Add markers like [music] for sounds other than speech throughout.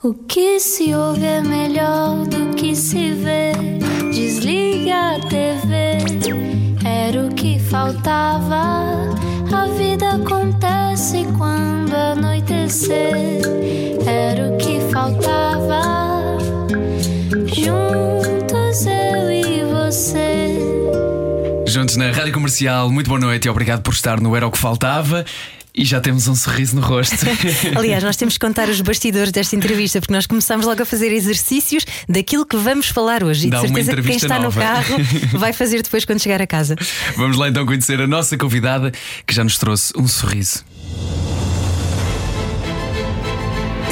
O que se ouve é melhor do que se vê. Desliga a TV, era o que faltava. A vida acontece quando anoitecer, era o que faltava. Juntos eu e você. Juntos na Rádio Comercial, muito boa noite e obrigado por estar no Era o que Faltava. E já temos um sorriso no rosto. [laughs] Aliás, nós temos que contar os bastidores desta entrevista, porque nós começamos logo a fazer exercícios daquilo que vamos falar hoje. E Dá de uma certeza que quem entrevista está nova. no carro [laughs] vai fazer depois quando chegar a casa. Vamos lá então conhecer a nossa convidada que já nos trouxe um sorriso.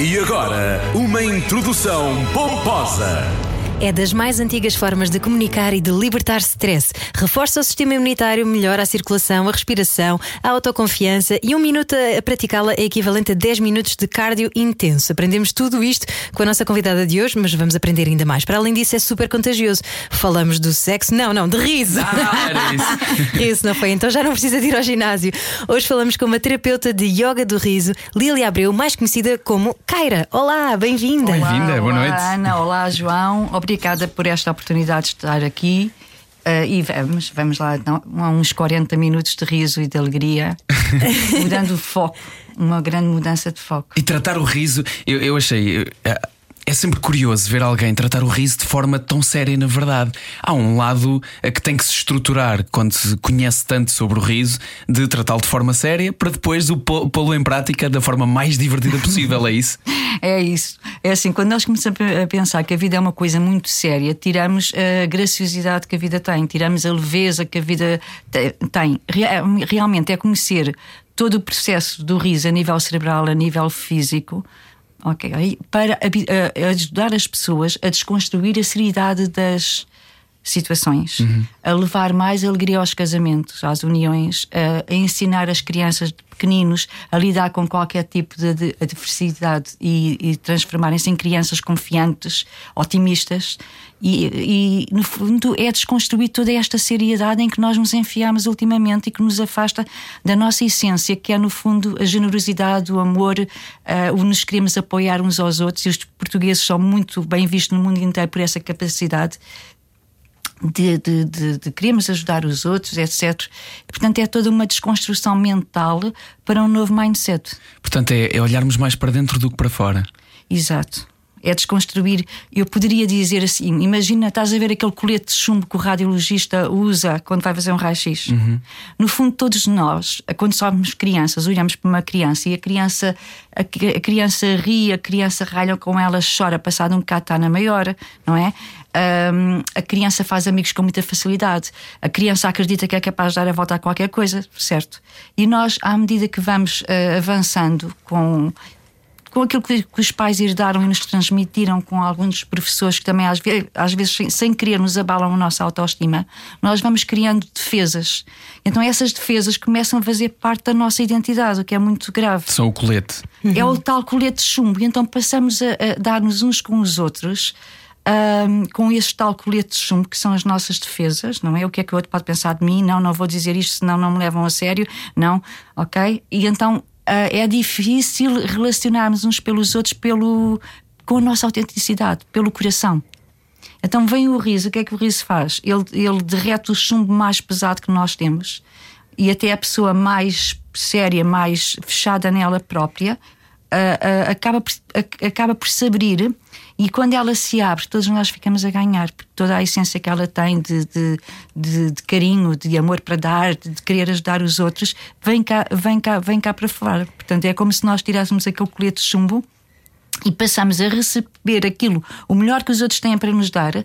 E agora, uma introdução pomposa. É das mais antigas formas de comunicar e de libertar stress. Reforça o sistema imunitário, melhora a circulação, a respiração, a autoconfiança e um minuto a praticá-la é equivalente a 10 minutos de cardio intenso. Aprendemos tudo isto com a nossa convidada de hoje, mas vamos aprender ainda mais. Para além disso, é super contagioso. Falamos do sexo, não, não, de riso. Ah, era isso. [laughs] Isso não foi, então já não precisa de ir ao ginásio. Hoje falamos com uma terapeuta de yoga do riso, Lília Abreu, mais conhecida como Kaira. Olá, bem-vinda. Bem-vinda, boa olá, noite. Ana, olá, João. Obrigada por esta oportunidade de estar aqui. Uh, e vamos, vamos lá, então, a uns 40 minutos de riso e de alegria, [laughs] mudando o foco, uma grande mudança de foco. E tratar o riso, eu, eu achei. eh, É sempre curioso ver alguém tratar o riso de forma tão séria, na verdade. Há um lado eh, que tem que se estruturar quando se conhece tanto sobre o riso, de tratá-lo de forma séria, para depois pô-lo em prática da forma mais divertida possível, é isso? [laughs] É isso. É assim, quando nós começamos a pensar que a vida é uma coisa muito séria, tiramos a graciosidade que a vida tem, tiramos a leveza que a vida te- tem. Rea- Realmente é conhecer todo o processo do riso a nível cerebral, a nível físico. Ok, para ajudar as pessoas a desconstruir a seriedade das situações, a levar mais alegria aos casamentos, às uniões, a, a ensinar as crianças pequeninos a lidar com qualquer tipo de, de adversidade e, e transformarem-se em crianças confiantes, otimistas. E, e, no fundo, é desconstruir toda esta seriedade em que nós nos enfiamos ultimamente e que nos afasta da nossa essência, que é, no fundo, a generosidade, o amor, eh, o nos queremos apoiar uns aos outros. E os portugueses são muito bem vistos no mundo inteiro por essa capacidade de, de, de, de queremos ajudar os outros, etc. Portanto, é toda uma desconstrução mental para um novo mindset. Portanto, é, é olharmos mais para dentro do que para fora. Exato. É desconstruir. Eu poderia dizer assim: imagina, estás a ver aquele colete de chumbo que o radiologista usa quando vai fazer um raio-x. No fundo, todos nós, quando somos crianças, olhamos para uma criança e a criança, a, a criança ri, a criança ralha com ela, chora, passado um bocado está na maior, não é? Ahm, a criança faz amigos com muita facilidade. A criança acredita que é capaz de dar a volta a qualquer coisa, certo? E nós, à medida que vamos ah, avançando com com aquilo que, que os pais herdaram e nos transmitiram com alguns professores que também às, ve- às vezes sem, sem querer nos abalam a nossa autoestima, nós vamos criando defesas. Então essas defesas começam a fazer parte da nossa identidade, o que é muito grave. São o colete. É o tal colete de chumbo. E então passamos a, a dar-nos uns com os outros. Ahm, com este tal colete de chumbo que são as nossas defesas, não é? O que é que o outro pode pensar de mim? Não, não vou dizer isto, senão não me levam a sério. Não, ok? E então ah, é difícil relacionarmos uns pelos outros pelo, com a nossa autenticidade, pelo coração. Então vem o riso, o que é que o riso faz? Ele, ele derrete o chumbo mais pesado que nós temos e até a pessoa mais séria, mais fechada nela própria, ah, ah, acaba, por, ac- acaba por se abrir e quando ela se abre, todos nós ficamos a ganhar, porque toda a essência que ela tem de, de, de- de carinho, de amor para dar, de, de querer ajudar os outros, vem cá, vem, cá, vem cá para fora. Portanto, é como se nós tirássemos aquele colete de chumbo e passamos a receber aquilo, o melhor que os outros têm para nos dar,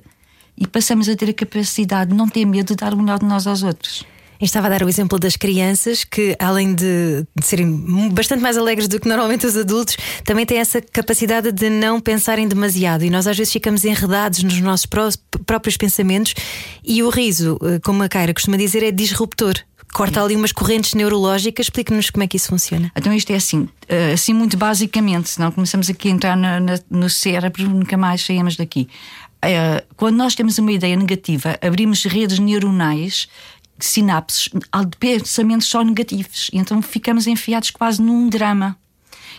e passamos a ter a capacidade de não ter medo de dar o melhor de nós aos outros. Eu estava a dar o exemplo das crianças que, além de, de serem bastante mais alegres do que normalmente os adultos, também têm essa capacidade de não pensarem demasiado. E nós às vezes ficamos enredados nos nossos pró- próprios pensamentos. E o riso, eh, como a Kaira costuma dizer, é disruptor. Corta ali umas correntes neurológicas. Explique-nos como é que isso funciona. Então isto é assim, eh, assim muito basicamente, senão começamos aqui a entrar na- na- no cérebro, nunca mais saímos daqui. Eh, Quando nós temos uma ideia negativa, abrimos redes neuronais, sinapses, de pensamentos só negativos, e então ficamos enfiados quase num drama.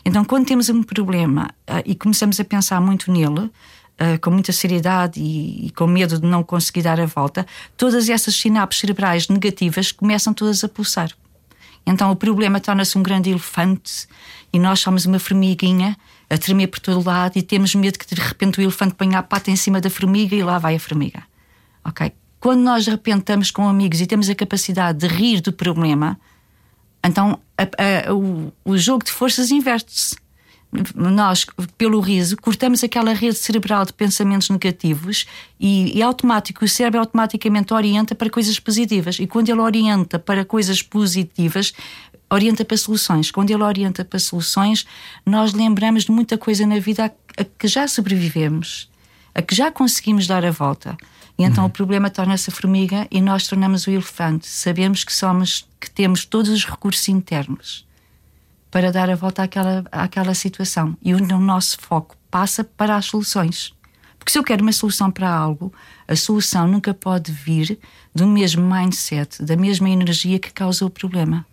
Então, quando temos um problema uh, e começamos a pensar muito nele, uh, com muita seriedade e, e, com medo de não conseguir dar a volta, todas essas sinapses cerebrais negativas começam todas a pulsar. Então, o problema torna-se um grande elefante e nós somos uma formiguinha a tremer por todo lado e temos medo que de repente o elefante ponha a pata em cima da formiga e lá vai a formiga. Ok? Quando nós de repente estamos com amigos e temos a capacidade de rir do problema, então a, a, o, o jogo de forças inverte-se. Nós, pelo riso, cortamos aquela rede cerebral de pensamentos negativos e, e automático, o cérebro automaticamente orienta para coisas positivas. E quando ele orienta para coisas positivas, orienta para soluções. Quando ele orienta para soluções, nós lembramos de muita coisa na vida a, a que já sobrevivemos, a que já conseguimos dar a volta. E então uhum. o problema torna-se a formiga e nós tornamos o elefante. Sabemos que somos, que temos todos os recursos internos para dar a volta àquela, àquela situação. E o, o nosso foco passa para as soluções. Porque se eu quero uma solução para algo, a solução nunca pode vir do mesmo mindset, da mesma energia que causa o problema.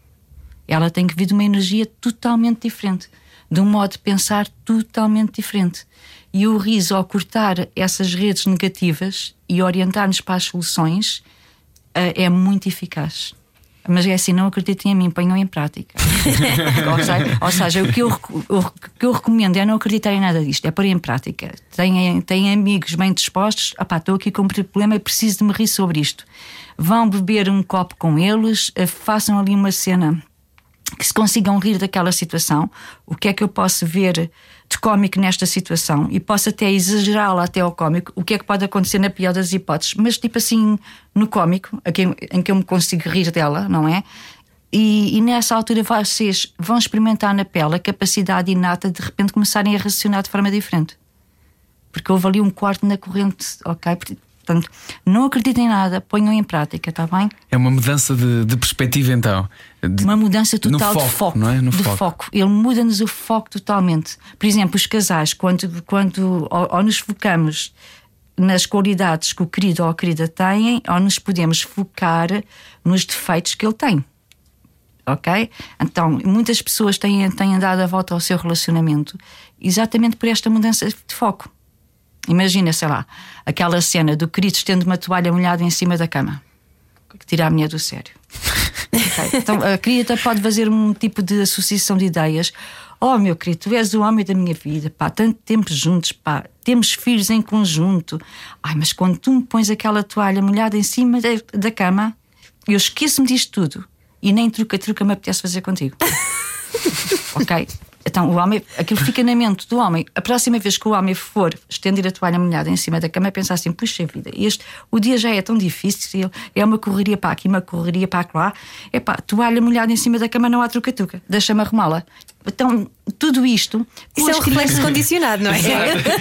Ela tem que vir de uma energia totalmente diferente, de um modo de pensar totalmente diferente. E o riso, ao cortar essas redes negativas e orientar-nos para as soluções, eh, é muito eficaz. Mas é assim, não acreditem em mim, ponham em prática. [laughs] ou, seja, ou, seja, o que, eu, o que eu recomendo é não acreditar em nada disto, é pôr em prática. Têm, têm amigos bem dispostos, estou aqui com um problema e preciso de me rir sobre isto. Vão beber um copo com eles, eh, façam ali uma cena que se consigam rir daquela situação. O que é que eu posso ver de cómico nesta situação e posso até exagerá-la até ao cómico, o que é que pode acontecer na pior das hipóteses, mas tipo assim, no cómico, em que eu me consigo rir dela, não é? E, e, nessa altura vocês vão experimentar na pele a capacidade inata de, de repente começarem a raciocinar de forma diferente. Porque houve ali um quarto na corrente, ok? Portanto, não acreditem em nada, ponham em prática, está bem? É uma mudança de, de perspectiva, então. De, uma mudança total foco, de foco. Não é? No de foco. foco. Ele muda-nos o foco totalmente. Por exemplo, os casais, quando, quando ou, ou nos focamos nas qualidades que o querido ou a querida têm, ou nos podemos focar nos defeitos que ele tem. Ok? Então, muitas pessoas têm, têm dado a volta ao seu relacionamento exatamente por esta mudança de foco. Imagina, sei lá, aquela cena do querido estendo uma toalha molhada em cima da cama, que tira a mulher do sério. [laughs] okay. Então a querida pode fazer um tipo de associação de ideias. Oh, meu querido, tu és o homem da minha vida, pá, tanto tempo juntos, pá, temos filhos em conjunto. Ai, mas quando tu me pões aquela toalha molhada em cima da, da cama, eu esqueço-me disto tudo e nem truca-truca me apetece fazer contigo. [laughs] ok? Então o homem, aquilo fica na mente do homem. A próxima vez que o homem for estender a toalha molhada em cima da cama, pensar assim: puxa vida, este, o dia já é tão difícil, é uma correria para aqui, uma correria para lá. É pá, toalha molhada em cima da cama não há truca-truca, deixa-me arrumá-la. Então, tudo isto. Isso é um reflexo condicionado, não é?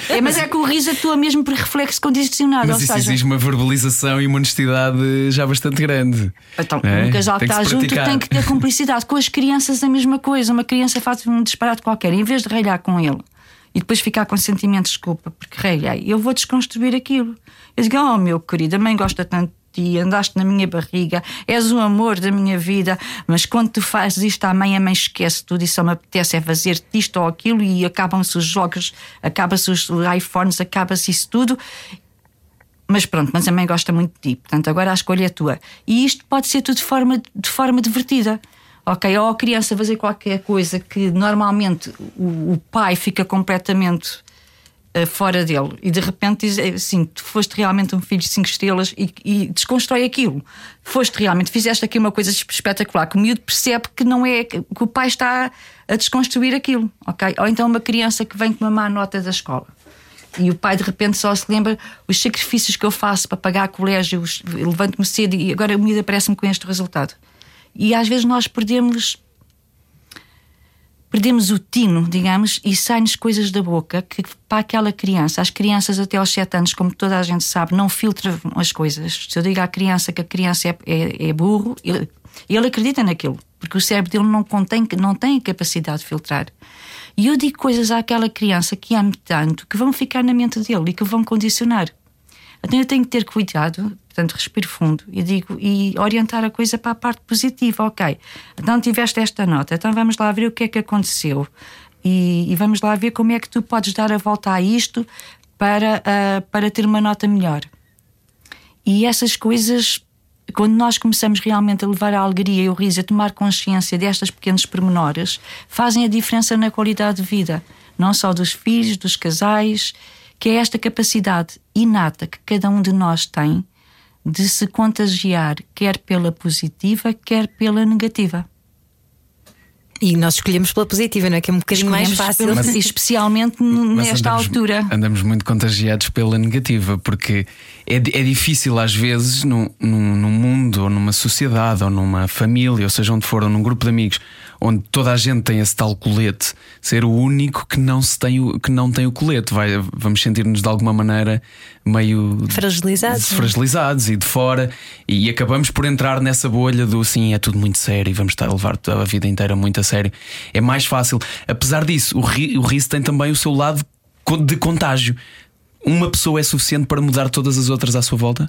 é? Mas é que o riso atua mesmo por reflexo condicionado. Mas isso seja... exige uma verbalização e uma honestidade já bastante grande. Então, é? um casal que está junto tem que ter cumplicidade. Com as crianças, a mesma coisa. Uma criança faz um disparate qualquer, em vez de ralhar com ele e depois ficar com sentimentos de desculpa, porque ralhei, eu vou desconstruir aquilo. Eu digo, oh meu querido, a mãe gosta tanto ti, andaste na minha barriga, és o amor da minha vida, mas quando tu fazes isto à mãe, a mãe esquece tudo e só me apetece é fazer isto ou aquilo e acabam-se os jogos, acaba-se os iPhones, acaba-se isso tudo. Mas pronto, mas a mãe gosta muito de ti, portanto agora a escolha é tua. E isto pode ser tudo de forma, de forma divertida ok? Ou a criança fazer qualquer coisa que normalmente o, pai fica completamente fora dele e de repente diz assim: tu foste realmente um filho de cinco estrelas e, e, desconstrói aquilo. Foste realmente, fizeste aqui uma coisa espetacular que o miúdo percebe que não é que o pai está a desconstruir aquilo, ok? Ou então uma criança que vem com uma má nota da escola. E o pai de repente só se lembra os sacrifícios que eu faço para pagar colégio, levanto-me cedo e agora o miúdo aparece-me com este resultado. E às vezes nós perdemos perdemos o tino, digamos, e saem-nos coisas da boca que para aquela criança, as crianças até aos 7 anos, como toda a gente sabe, não filtram as coisas. Se eu digo à criança que a criança é, é, é burro, ele, ele acredita naquilo, porque o cérebro dele não, contém, não tem capacidade de filtrar. E eu digo coisas àquela criança que amo tanto que vão ficar na mente dele e que vão condicionar. Então eu tenho que ter cuidado, portanto, respiro fundo e digo e orientar a coisa para a parte positiva. Ok, então tiveste esta nota, então vamos lá ver o que é que aconteceu. e, e, vamos lá ver como é que tu podes dar a volta a isto para, uh, para ter uma nota melhor. E essas coisas, quando nós começamos realmente a levar a alegria e o riso, a tomar consciência destas pequenos pormenores, fazem a diferença na qualidade de vida, não só dos filhos, dos casais, que é esta capacidade inata que cada um de nós tem de se contagiar, quer pela positiva, quer pela negativa. E nós escolhemos pela positiva, não é? Que é um bocadinho mais fácil. [laughs] Mas, especialmente nesta andamos, altura. Andamos muito contagiados pela negativa, porque é, é difícil às vezes num, num, num, mundo, ou numa sociedade, ou numa família, ou seja onde for, ou num grupo de amigos, onde toda a gente tem esse tal colete, ser o único que não, se tem, o, que não tem o colete. Vai, vamos sentir-nos de alguma maneira meio fragilizados, é? fragilizados e de fora, e acabamos por entrar nessa bolha do sim, é tudo muito sério e vamos estar a levar a vida inteira muito a sério. É mais fácil. Apesar disso, o, ri, o riso tem também o seu lado de contágio. Uma pessoa é suficiente para mudar todas as outras à sua volta?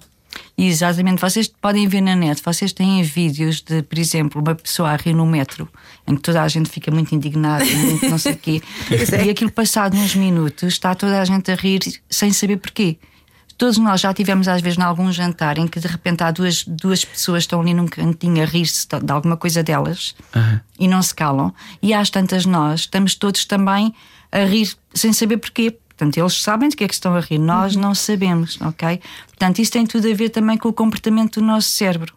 Exatamente, vocês podem ver na net, vocês têm vídeos de, por exemplo, uma pessoa a rir no metro, em que toda a gente fica muito indignada, muito não sei o quê, [laughs] e aquilo passado uns minutos está toda a gente a rir sem saber porquê. Todos nós já tivemos, às vezes, em algum jantar em que de repente há duas, duas pessoas que estão ali num cantinho a rir-se de alguma coisa delas uhum. e não se calam, e às tantas nós estamos todos também a rir sem saber porquê Portanto, eles sabem de que é que estão a rir, nós uhum. não sabemos, ok? Portanto, isso tem tudo a ver também com o comportamento do nosso cérebro,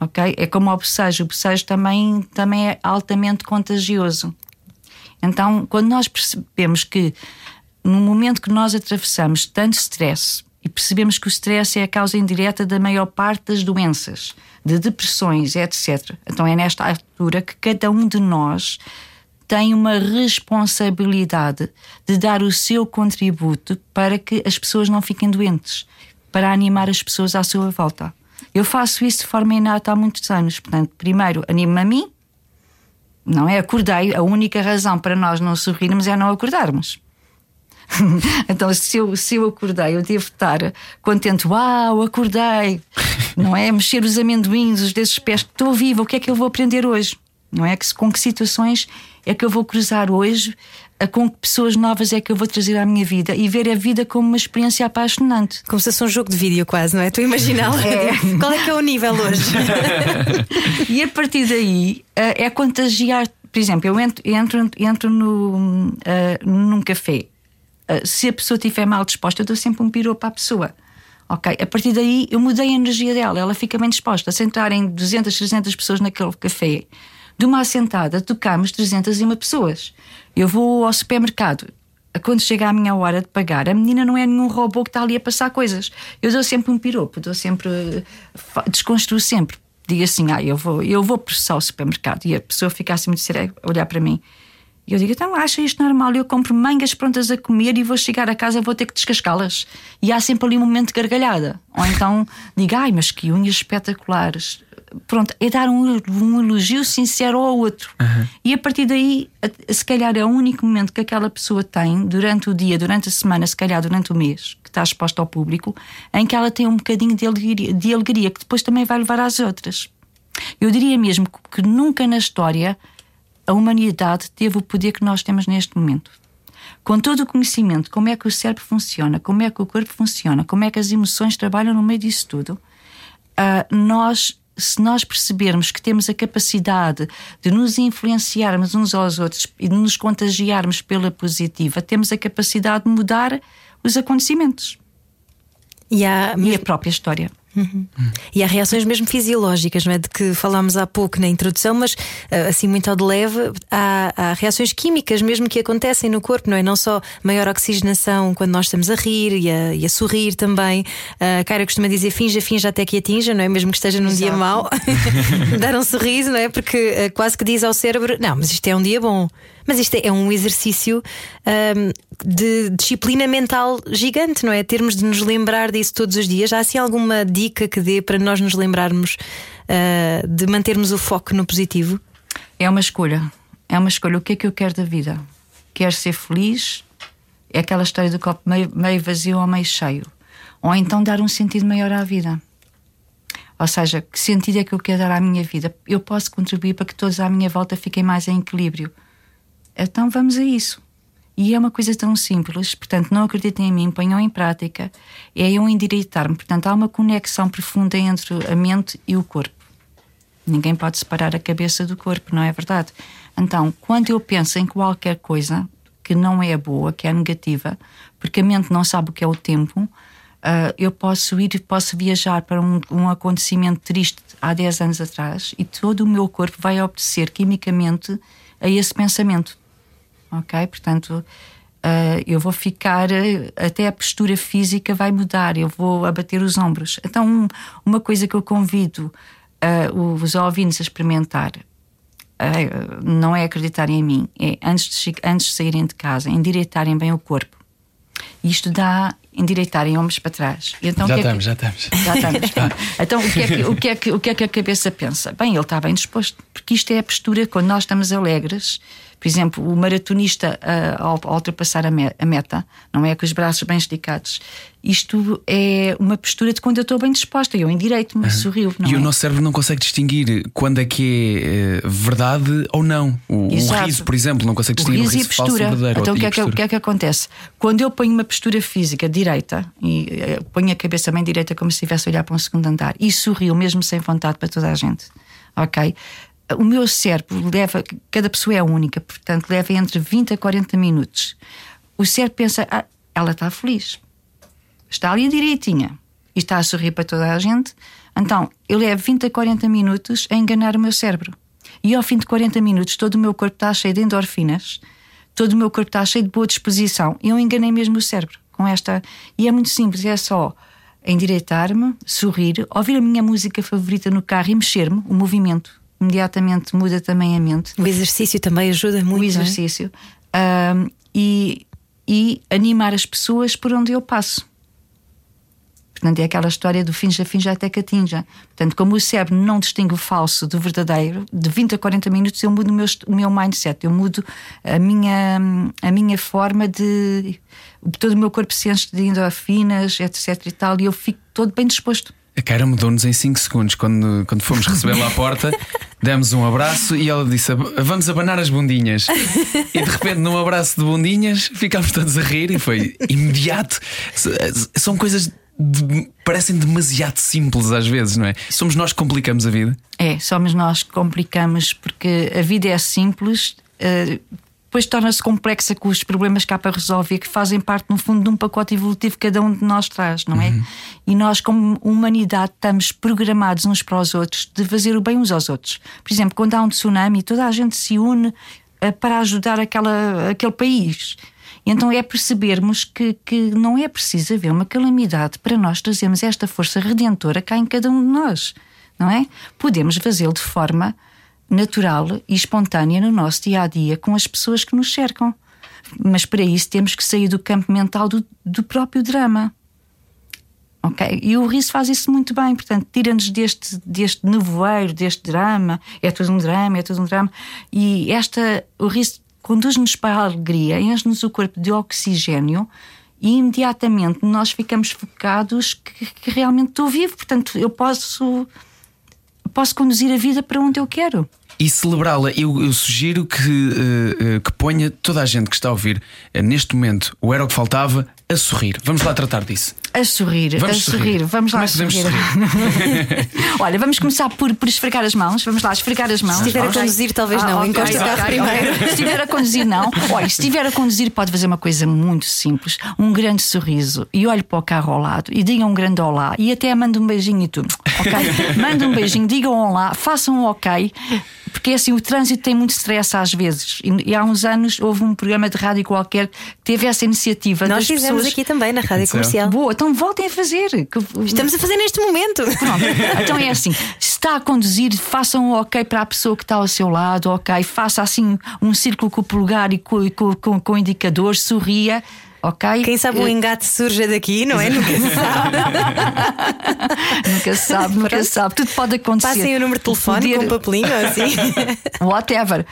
ok? É como o bocejo, o bocejo também, também é altamente contagioso. Então, quando nós percebemos que no momento que nós atravessamos tanto stress e percebemos que o stress é a causa indireta da maior parte das doenças, de depressões, etc. Então é nesta altura que cada um de nós tem uma responsabilidade de dar o seu contributo para que as pessoas não fiquem doentes, para animar as pessoas à sua volta. Eu faço isso de forma inata há muitos anos. Portanto, primeiro animo-me a mim, não é? Acordei. A única razão para nós não sorrirmos é não acordarmos. [laughs] então, se eu, se eu acordei, eu devo estar contente. Uau, acordei! Não é? Mexer os amendoins, os desses pés. Estou viva, o que é que eu vou aprender hoje? Não é? Com que situações é que eu vou cruzar hoje, com que pessoas novas é que eu vou trazer à minha vida e ver a vida como uma experiência apaixonante. Como se fosse um jogo de vídeo, quase, não é? Estou a imaginar [laughs] é. qual é que é o nível hoje. [laughs] e a partir daí eh, é contagiar. Por exemplo, eu entro, entro, entro no, uh, num café. Uh, se a pessoa estiver mal disposta, eu dou sempre um piropo à pessoa. Ok, a partir daí eu mudei a energia dela, ela fica bem disposta. Se entrarem 200, 300 pessoas naquele café, de uma assentada tocamos 301 pessoas. Eu vou ao supermercado. Quando chega a minha hora de pagar, a menina não é nenhum robô que está ali a passar coisas. Eu dou sempre um piropo, dou sempre. desconstruo sempre. Digo assim, ah, eu vou, eu vou processar o supermercado. E a pessoa fica assim muito séria a olhar para mim. E eu digo, então acha isto normal? Eu compro mangas prontas a comer e vou chegar a casa vou ter que descascá-las. E há sempre ali um momento de gargalhada. Ou então [laughs] digo, ai, mas que unhas espetaculares pronto, é dar um, um elogio sincero ao outro. Uhum. E a partir daí, se calhar é o único momento que aquela pessoa tem durante o dia, durante a semana, se calhar durante o mês, que está exposta ao público, em que ela tem um bocadinho de alegria, de alegria que depois também vai levar às outras. Eu diria mesmo que nunca na história a humanidade teve o poder que nós temos neste momento. Com todo o conhecimento, como é que o cérebro funciona, como é que o corpo funciona, como é que as emoções trabalham no meio disso tudo, uh, nós se nós percebermos que temos a capacidade de nos influenciarmos uns aos outros e de nos contagiarmos pela positiva, temos a capacidade de mudar os acontecimentos e, há... e a própria história. Uhum. E há reações mesmo fisiológicas, não é? De que falámos há pouco na introdução, mas eh, assim muito ao de leve, há, há, reações químicas mesmo que acontecem no corpo, não é? Não só maior oxigenação quando nós estamos a rir e a, e a sorrir também. A Cara costuma dizer finja, finja até que atinja, não é? Mesmo que esteja num Exato. dia mau, [laughs] dar um sorriso, não é? Porque eh, quase que diz ao cérebro: não, mas isto é um dia bom. Mas isto é, é um exercício um, de disciplina mental gigante, não é? Termos de nos lembrar disso todos os dias. Há assim alguma dica que dê para nós nos lembrarmos uh, de mantermos o foco no positivo? É uma escolha. É uma escolha. O que é que eu quero da vida? Quero ser feliz? É aquela história do copo meio, meio vazio ou meio cheio. Ou então dar um sentido maior à vida. Ou seja, que sentido é que eu quero dar à minha vida? Eu posso contribuir para que todos à minha volta fiquem mais em equilíbrio Então vamos a isso. E é uma coisa tão simples, portanto, não acreditem em mim, ponham em prática, é eu endireitar-me. Portanto, há uma conexão profunda entre a mente e o corpo. Ninguém pode separar a cabeça do corpo, não é verdade? Então, quando eu penso em qualquer coisa que não é boa, que é negativa, porque a mente não sabe o que é o tempo, uh, eu posso ir, posso viajar para um, um acontecimento triste há 10 anos atrás e todo o meu corpo vai obedecer quimicamente a esse pensamento. Ok? Portanto, uh, eu vou ficar, até a postura física vai mudar, eu vou abater os ombros. Então, um, uma coisa que eu convido uh, os ouvintes a experimentar não é acreditarem em mim, é antes de, antes de saírem de casa, endireitarem bem o corpo. Isto dá endireitarem ombros para trás. Então, já, estamos, é que... já estamos, [laughs] já estamos. [laughs] então, o que, é que, o, que é que, o que é que a cabeça pensa? Bem, ele está bem disposto, porque isto é a postura quando nós estamos alegres por exemplo, o maratonista uh, ao, ao, ultrapassar a, me a, meta, não é com os braços bem esticados. Isto é uma postura de quando eu estou bem disposta, eu endireito-me, uhum. sorrio. e é? o nosso cérebro não consegue distinguir quando é que é uh, verdade ou não. O, o, riso, por exemplo, não consegue distinguir o riso, o riso falso verdadeiro. Então, o que, é que, o que é que acontece? Quando eu ponho uma postura física direita e uh, ponho a cabeça bem direita, como se estivesse a olhar para um segundo andar, e sorrio mesmo sem vontade para toda a gente, ok? o meu cérebro leva, cada pessoa é única, portanto, leva entre 20 a 40 minutos. O cérebro pensa, ah, ela está feliz, está ali direitinha e está a sorrir para toda a gente. Então, eu levo 20 a 40 minutos a enganar o meu cérebro. E ao fim de 40 minutos, todo o meu corpo está cheio de endorfinas, todo o meu corpo está cheio de boa disposição. E eu enganei mesmo o cérebro com esta. E é muito simples, é só endireitar-me, sorrir, ouvir a minha música favorita no carro e mexer-me, o movimento imediatamente muda também a mente. O exercício também ajuda muito. O é? exercício. É? Um, e, e animar as pessoas por onde eu passo. Portanto, é aquela história do finja, finja até que atinja. Portanto, como o cérebro não distingue o falso do verdadeiro, de 20 a 40 minutos eu mudo o meu, o meu mindset, eu mudo a minha, a minha forma de. Todo o meu corpo se enche de endorfinas, etc e tal, e eu fico todo bem disposto. A Cara mudou-nos em 5 segundos quando, quando fomos recebê-la à porta. [laughs] Demos um abraço e ela disse: Vamos abanar as bundinhas. E de repente, num abraço de bundinhas, ficámos todos a rir e foi imediato. São coisas. De, parecem demasiado simples às vezes, não é? Somos nós que complicamos a vida. É, somos nós que complicamos porque a vida é simples. Uh, depois torna-se complexa com os problemas que há para resolver, que fazem parte, no fundo, de um pacote evolutivo que cada um de nós traz, não é? Uhum. E nós, como humanidade, estamos programados uns para os outros de fazer o bem uns aos outros. Por exemplo, quando há um tsunami, toda a gente se une uh, para ajudar aquela, aquele país. Então é percebermos que, que não é preciso haver uma calamidade para nós trazermos esta força redentora cá em cada um de nós, não é? Podemos fazê-lo de forma natural e espontânea no nosso dia a dia com as pessoas que nos cercam. Mas para isso temos que sair do campo mental do, do próprio drama. Ok? E o riso faz isso muito bem, portanto, tira-nos deste, deste nevoeiro, deste drama, é tudo um drama, é tudo um drama. E esta, o riso conduz-nos para a alegria, enche-nos o corpo de oxigênio e imediatamente nós ficamos focados que, que realmente estou vivo, portanto, eu posso, posso conduzir a vida para onde eu quero e celebrá-la. Eu, eu, sugiro que, uh, que ponha toda a gente que está a ouvir uh, neste momento o Era o que Faltava a sorrir. Vamos lá tratar disso. A sorrir, vamos a sorrir. sorrir. Vamos lá sorrir. sorrir. [laughs] Olha, vamos começar por, por esfregar as mãos. Vamos lá esfregar as mãos. Se estiver a conduzir, talvez ah, não. Okay, Encosta o carro okay, primeiro. Okay. Se estiver a conduzir, não. Olha, se estiver a conduzir, pode fazer uma coisa muito simples: um grande sorriso. E olhe para o carro ao lado e diga um grande olá. E até manda um beijinho e tudo. Ok? [laughs] Manda um beijinho, digam um olá, façam um ok. Porque assim, o trânsito tem muito stress às vezes. E, e, há uns anos houve um programa de rádio qualquer que teve essa iniciativa. Nós fizemos pessoas... aqui também na rádio comercial. Boa, então voltem a fazer. Estamos a fazer neste momento. Pronto. [laughs] Então é assim: se está a conduzir, façam um ok para a pessoa que está ao seu lado, ok. Faça assim um círculo com o polegar e com, com, com, com o indicador, sorria ok? Quem sabe o eh, engate surge daqui, não é? Nunca se sabe. [laughs] nunca se sabe, nunca se sabe. Tudo pode acontecer. Passem o número de telefone Poder... com um papelinho assim. [laughs] Whatever.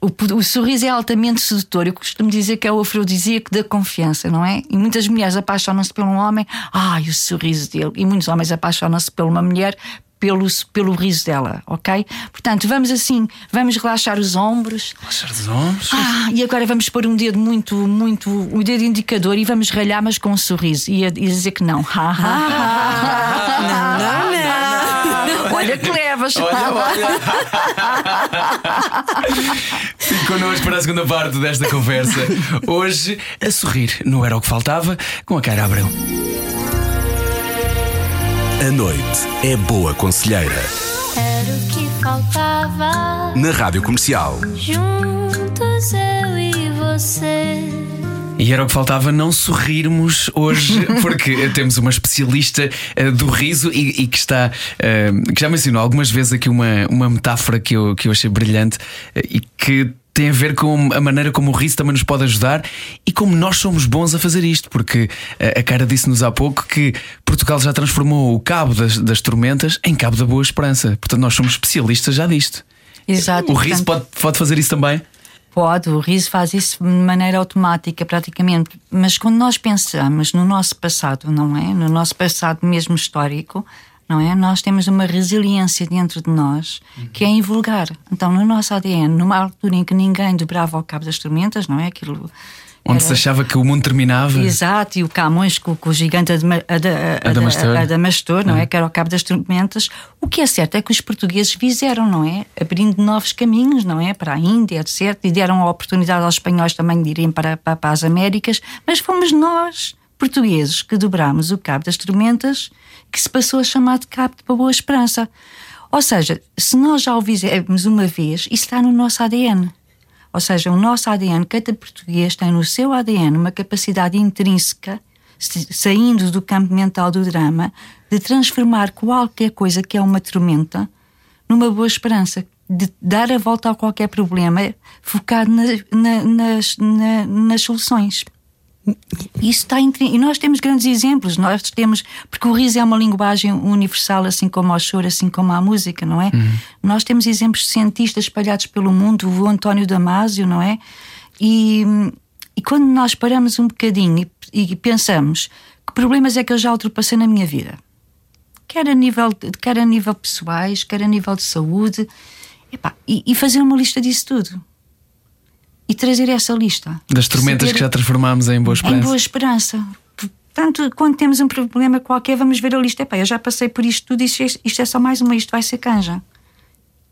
O, o, sorriso é altamente sedutor. Eu costumo dizer que é o afrodisíaco da confiança, não é? E muitas mulheres apaixonam-se por um homem, ai, o sorriso dele. E muitos homens apaixonam-se por uma mulher pelo, pelo riso dela, ok? Portanto, vamos assim, vamos relaxar os ombros. Relaxar os ombros. Ah, e agora vamos pôr um dedo muito, muito, um dedo indicador e vamos ralhar, mas com um sorriso e, a, e dizer que não. não, não, não. Olha que levas. Olha, olha. Fique connosco para a segunda parte desta conversa. Hoje, a sorrir, não era o que faltava, com a cara Abreu. A noite é boa conselheira. Era o que faltava. Na Rádio Comercial. Juntos eu e você. E era o que faltava não sorrirmos hoje, [laughs] porque temos uma especialista uh, do riso e, e que está, uh, que já mencionou algumas vezes aqui uma, uma metáfora que eu, que eu achei brilhante uh, e que tem a ver com a maneira como o riso também nos pode ajudar e como nós somos bons a fazer isto, porque a cara disse-nos há pouco que Portugal já transformou o cabo das, das tormentas em cabo da boa esperança. Portanto, nós somos especialistas já disto. Exato. O riso pode, pode fazer isso também? Pode, o riso faz isso de maneira automática, praticamente. Mas quando nós pensamos no nosso passado, não é? No nosso passado mesmo histórico, não é? Nós temos uma resiliência dentro de nós que é invulgar. Então, no nosso ADN, numa altura em que ninguém dobrava ao cabo das tormentas, não é? Aquilo. Onde era- se achava que o mundo terminava. Exato, e o Camões com, com o gigante Adama- Ada- Adamastor. Ada- Adamastor, não é? Que era o cabo das tormentas. O que é certo é que os portugueses fizeram, não é? Abrindo novos caminhos, não é? Para a Índia, etc. E deram a oportunidade aos espanhóis também de irem para, para, para as Américas. Mas fomos nós, portugueses, que dobrámos o cabo das tormentas, que se passou a chamar de cabo de Boa Esperança. Ou seja, se nós já o fizemos uma vez, isso está no nosso ADN. Ou seja, o nosso ADN, cada português tem no seu ADN uma capacidade intrínseca, se- saindo do campo mental do drama, de transformar qualquer coisa que é uma tormenta numa boa esperança, de dar a volta a qualquer problema, focado na- na- nas, na- nas soluções. Isso está entre... E nós temos grandes exemplos. Nós temos. Porque o riso é uma linguagem universal, assim como o choro, assim como a música, não é? Nós temos exemplos de cientistas espalhados pelo mundo, o António Damasio, não é? E, e quando nós paramos um bocadinho e, e pensamos que problemas é que eu já ultrapassei na minha vida, quer a nível, quer a nível pessoais, quer a nível de saúde, epá, e, e fazer uma lista disso tudo. E trazer essa lista. Das tormentas Saber- que já transformámos em boa em esperança. boa esperança. Portanto, quando temos um problema qualquer, vamos ver a lista. Epá, eu já passei por isto tudo, isto é, isto é só mais uma, isto vai ser canja.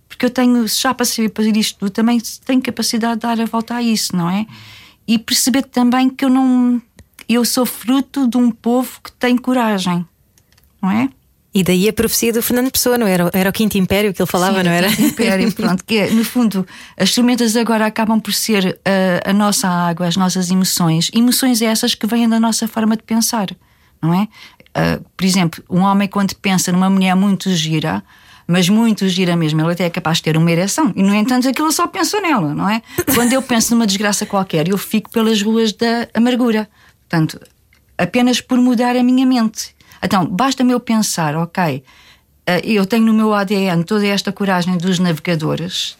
Porque eu tenho, já passei por isto tudo, também tenho capacidade de dar a volta a isso, não é? E perceber também que eu não. Eu sou fruto de um povo que tem coragem, não é? E daí a profecia do Fernando Pessoa, não era? Era o Quinto Império que ele falava, Sim, não era? o Império, [laughs] pronto, que é, no fundo, as tormentas agora acabam por ser uh, a nossa água, as nossas emoções. Emoções essas que vêm da nossa forma de pensar, não é? Uh, por exemplo, um homem quando pensa numa mulher muito gira, mas muito gira mesmo, ele até é capaz de ter uma ereção. E, no entanto, aquilo só pensa nela, não é? Quando eu penso numa desgraça qualquer, eu fico pelas ruas da amargura. Portanto, apenas por mudar a minha mente. Então, basta-me eu pensar, ok, eh, eu tenho no meu ADN toda esta coragem dos navegadores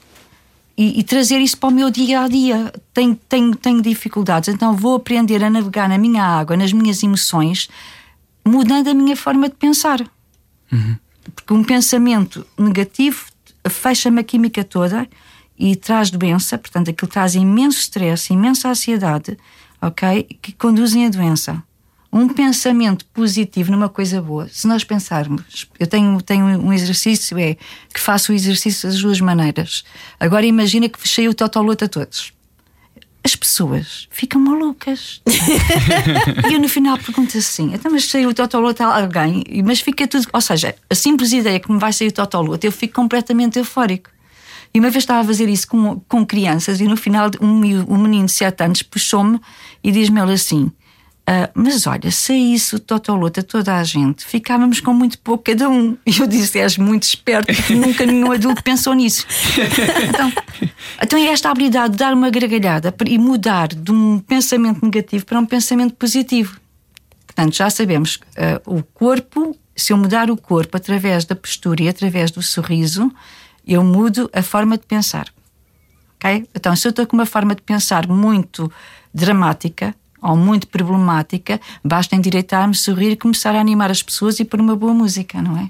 e, e trazer isso para o meu dia a dia. Tenho, tenho, tenho dificuldades, então vou aprender a navegar na minha água, nas minhas emoções, mudando a minha forma de pensar. Porque um pensamento negativo fecha-me a química toda e traz doença, portanto, aquilo traz imenso stress, imensa ansiedade, ok? Que conduzem à doença. Um pensamento positivo numa coisa boa, se nós pensarmos, eu tenho, tenho um exercício, é que faço o exercício das duas maneiras. Agora imagina que fechei o totoloto a todos. As pessoas ficam malucas. [laughs] e eu no final pergunto assim: então, mas saiu o totoloto a alguém, mas fica tudo. Ou seja, a simples ideia que me vai sair o totoloto, eu fico completamente eufórico. E uma vez estava a fazer isso com, com crianças, e no final um, um menino de 7 anos puxou-me e diz-me ele assim: "Ah, Mas olha, se isso o totoloto a toda a gente, ficávamos com muito pouco cada um. E eu disse: És muito esperto, porque nunca nenhum adulto pensou nisso. [laughs] Então, então é esta habilidade de dar uma gargalhada e mudar de um pensamento negativo para um pensamento positivo. Portanto, já sabemos eh, o corpo, se eu mudar o corpo através da postura e através do sorriso, eu mudo a forma de pensar. Ok? Então, se eu estou com uma forma de pensar muito dramática ou muito problemática, basta endireitar-me, sorrir e começar a animar as pessoas e pôr uma boa música, não é?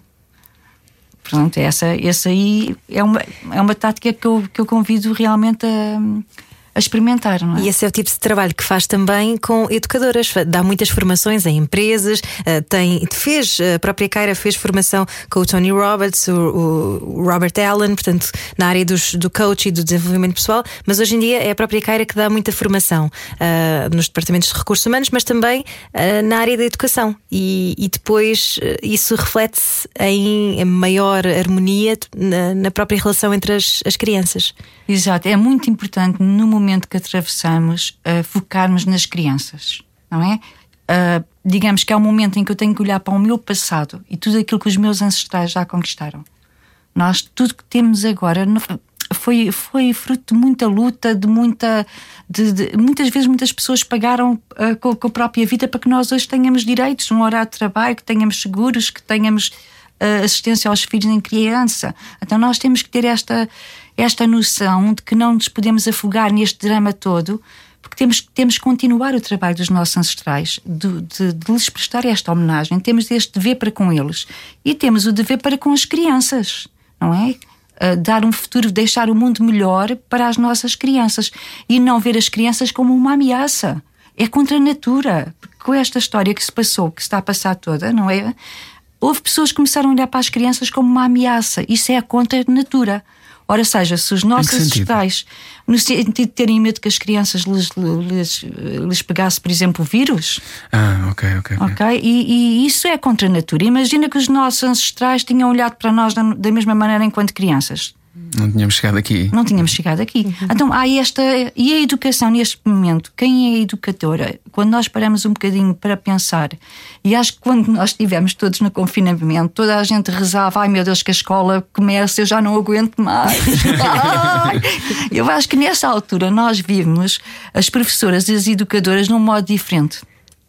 Pronto, essa, essa aí é uma, é uma tática que eu, que eu convido realmente a a experimentar. Não é? E esse é o tipo de trabalho que faz também com educadoras. Dá muitas formações em empresas, eh, tem, fez, a própria Kaira fez formação com o Tony Roberts, o, o Robert Allen, portanto, na área dos, do coach e do desenvolvimento pessoal, mas hoje em dia é a própria Kaira que dá muita formação uh, nos departamentos de recursos humanos, mas também uh, na área da educação. E, e depois uh, isso reflete-se em maior harmonia na, na, própria relação entre as, as crianças. Exato, é muito importante no momento que atravessamos focarmos nas crianças, não é? Uh, digamos que é um momento em que eu tenho que olhar para o meu passado e tudo aquilo que os meus ancestrais já conquistaram. Nós, tudo que temos agora foi, foi fruto de muita luta, de muita. De, de, muitas vezes, muitas pessoas pagaram uh, com, com, a própria vida para que nós hoje tenhamos direitos, um horário de trabalho, que tenhamos seguros, que tenhamos uh, assistência aos filhos em criança. Então, nós temos que ter esta esta noção de que não nos podemos afogar neste drama todo, porque temos, temos que continuar o trabalho dos nossos ancestrais, de, de, de lhes prestar esta homenagem. Temos este dever para com eles e temos o dever para com as crianças, não é? Dar um futuro, deixar o mundo melhor para as nossas crianças e não ver as crianças como uma ameaça. É contra a natura. Porque com esta história que se passou, que se está a passar toda, não é? Houve pessoas que começaram a olhar para as crianças como uma ameaça. Isso é contra a natura. Ora, seja, se os nossos ancestrais, no sentido de terem medo que as crianças lhes, lhes, lhes pegasse, por exemplo, o vírus. Ah, ok, ok. Ok, e, e, isso é contra a natura. Imagina que os nossos ancestrais tinham olhado para nós da, da mesma maneira enquanto crianças. Não tínhamos chegado aqui. Não tínhamos chegado aqui. Uhum. Então há esta. E a educação neste momento? Quem é a educadora? Quando nós paramos um bocadinho para pensar, e acho que quando nós estivemos todos no confinamento, toda a gente rezava: ai meu Deus, que a escola começa, eu já não aguento mais. [laughs] [laughs] eu acho que nessa altura nós vimos as professoras e as educadoras num modo diferente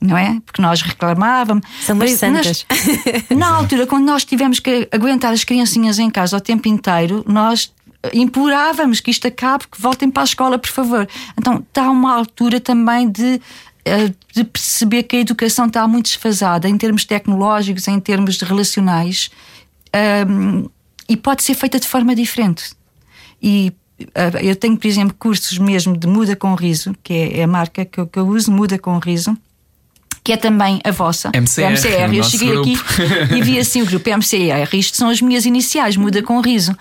não é? Porque nós reclamávamos. São mais santas. [laughs] na altura, quando nós tivemos que aguentar as criancinhas em casa o tempo inteiro, nós implorávamos que isto acabe, que voltem para a escola, por favor. Então está uma altura também de, eh, de perceber que a educação está muito desfasada em termos tecnológicos, em termos relacionais, um, ehm, e pode ser feita de forma diferente. E uh, eu tenho, por exemplo, cursos mesmo de Muda com Riso, que é a marca que eu, que eu uso, Muda com Riso que é também a vossa. MCR. MCR. Eu cheguei grupo. aqui e vi assim o grupo MCR. Isto são as minhas iniciais, muda com riso.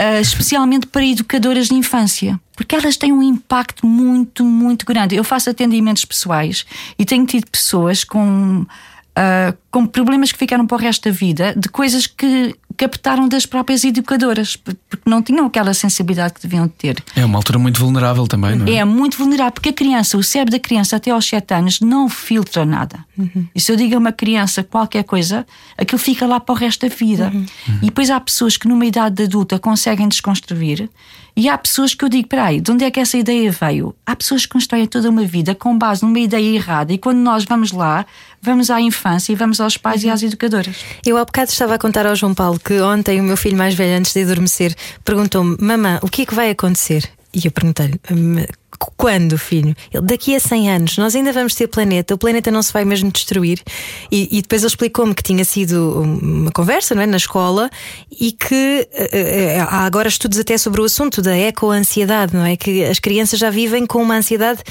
Uh, especialmente para educadoras de infância, porque elas têm um impacto muito, muito grande. Eu faço atendimentos pessoais e tenho tido pessoas com uh, com problemas que ficaram para o resto da vida, de coisas que captaram das próprias educadoras, porque não tinham aquela sensibilidade que deviam ter. É uma altura muito vulnerável também, não é? É muito vulnerável, porque a criança, o cérebro da criança até aos 7 anos não filtra nada. Uhum. E se eu digo a uma criança qualquer coisa, aquilo fica lá para o resto da vida. Uhum. E depois há pessoas que numa idade adulta conseguem desconstruir e há pessoas que eu digo, peraí, de onde é que essa ideia veio? Há pessoas que constroem toda uma vida com base numa ideia errada e quando nós vamos lá, vamos à infância e vamos aos pais uhum. e às educadoras. Eu há bocado estava a contar ao João Paulo que ontem o meu filho mais velho, antes de adormecer, perguntou-me: Mamã, o que é que vai acontecer? E eu perguntei-lhe: hum, quando, filho? Ele, daqui a 100 anos, nós ainda vamos ter planeta, o planeta não se vai mesmo destruir. E, e depois ele explicou-me que tinha sido uma conversa não é, na escola e que uh, há agora estudos até sobre o assunto da eco-ansiedade, não é? Que as crianças já vivem com uma ansiedade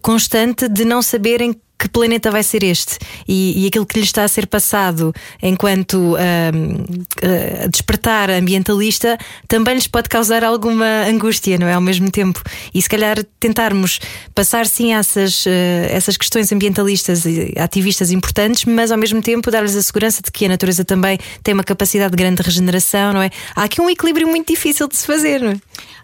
constante de não saberem que planeta vai ser este? E, e, aquilo que lhe está a ser passado enquanto uh, uh, despertar ambientalista também lhes pode causar alguma angústia, não é? Ao mesmo tempo. E se calhar tentarmos passar sim essas, uh, essas questões ambientalistas e ativistas importantes, mas ao mesmo tempo dar-lhes a segurança de que a natureza também tem uma capacidade de grande regeneração, não é? Há aqui um equilíbrio muito difícil de se fazer, não é?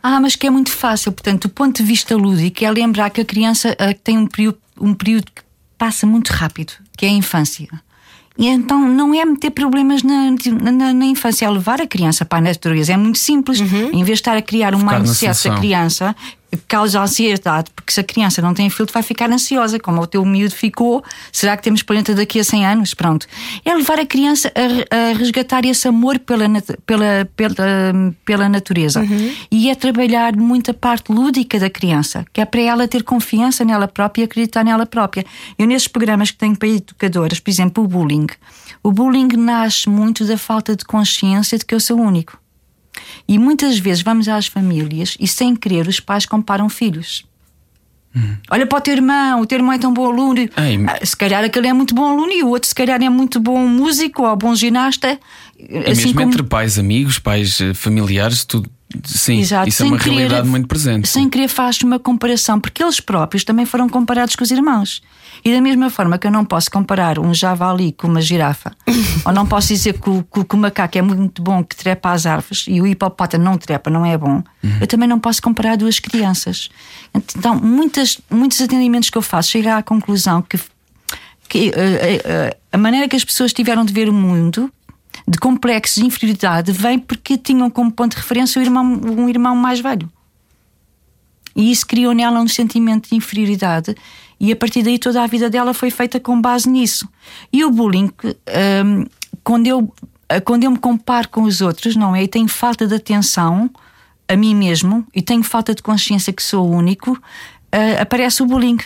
Ah, mas que é muito fácil. Portanto, do ponto de vista lúdico, é lembrar que a criança uh, tem um período, um período que passa muito rápido, que é a infância. E então não é meter problemas na, na, na, infância, é levar a criança para a natureza. É muito simples. Uhum. Em vez de estar a criar um mindset da criança, causa ansiedade, porque se a criança não tem filtro, vai ficar ansiosa, como o teu miúdo ficou. Será que temos planeta daqui a 100 anos? Pronto. É levar a criança a, a resgatar esse amor pela, pela, pela, pela natureza. Uhum. E é trabalhar muita parte lúdica da criança, que é para ela ter confiança nela própria e acreditar nela própria. Eu, nesses programas que tenho para educadoras, por exemplo, o bullying. O bullying nasce muito da falta de consciência de que eu sou único. E muitas vezes vamos às famílias e, sem querer, os pais comparam filhos. Hum. Olha para o teu irmão, o teu irmão é tão bom aluno. Ei. Ah, se calhar aquele é muito bom aluno e o outro, se calhar, é muito bom músico ou bom ginasta. E assim mesmo como... entre pais, amigos, pais, eh, familiares, tudo Sim, Exato. isso é sem é uma querer, realidade muito presente. Sem querer faz uma comparação, porque eles próprios também foram comparados com os irmãos. E da mesma forma que eu não posso comparar um javali com uma girafa, [laughs] ou não posso dizer que o, que o, macaco é muito bom que trepa às árvores e o hipopótamo não trepa, não é bom, uhum. eu também não posso comparar duas crianças. Então, muitas, muitos atendimentos que eu faço chegam à conclusão que, que uh, uh, a maneira que as pessoas tiveram de ver o mundo de complexos de inferioridade vem porque tinham como ponto de referência um irmão, um irmão mais velho. E isso criou nela um sentimento de inferioridade, e a partir daí toda a vida dela foi feita com base nisso. E o bullying, um, quando, eu, quando eu me comparo com os outros, não é? E tenho falta de atenção a mim mesmo, e tenho falta de consciência que sou único, uh, aparece o bullying,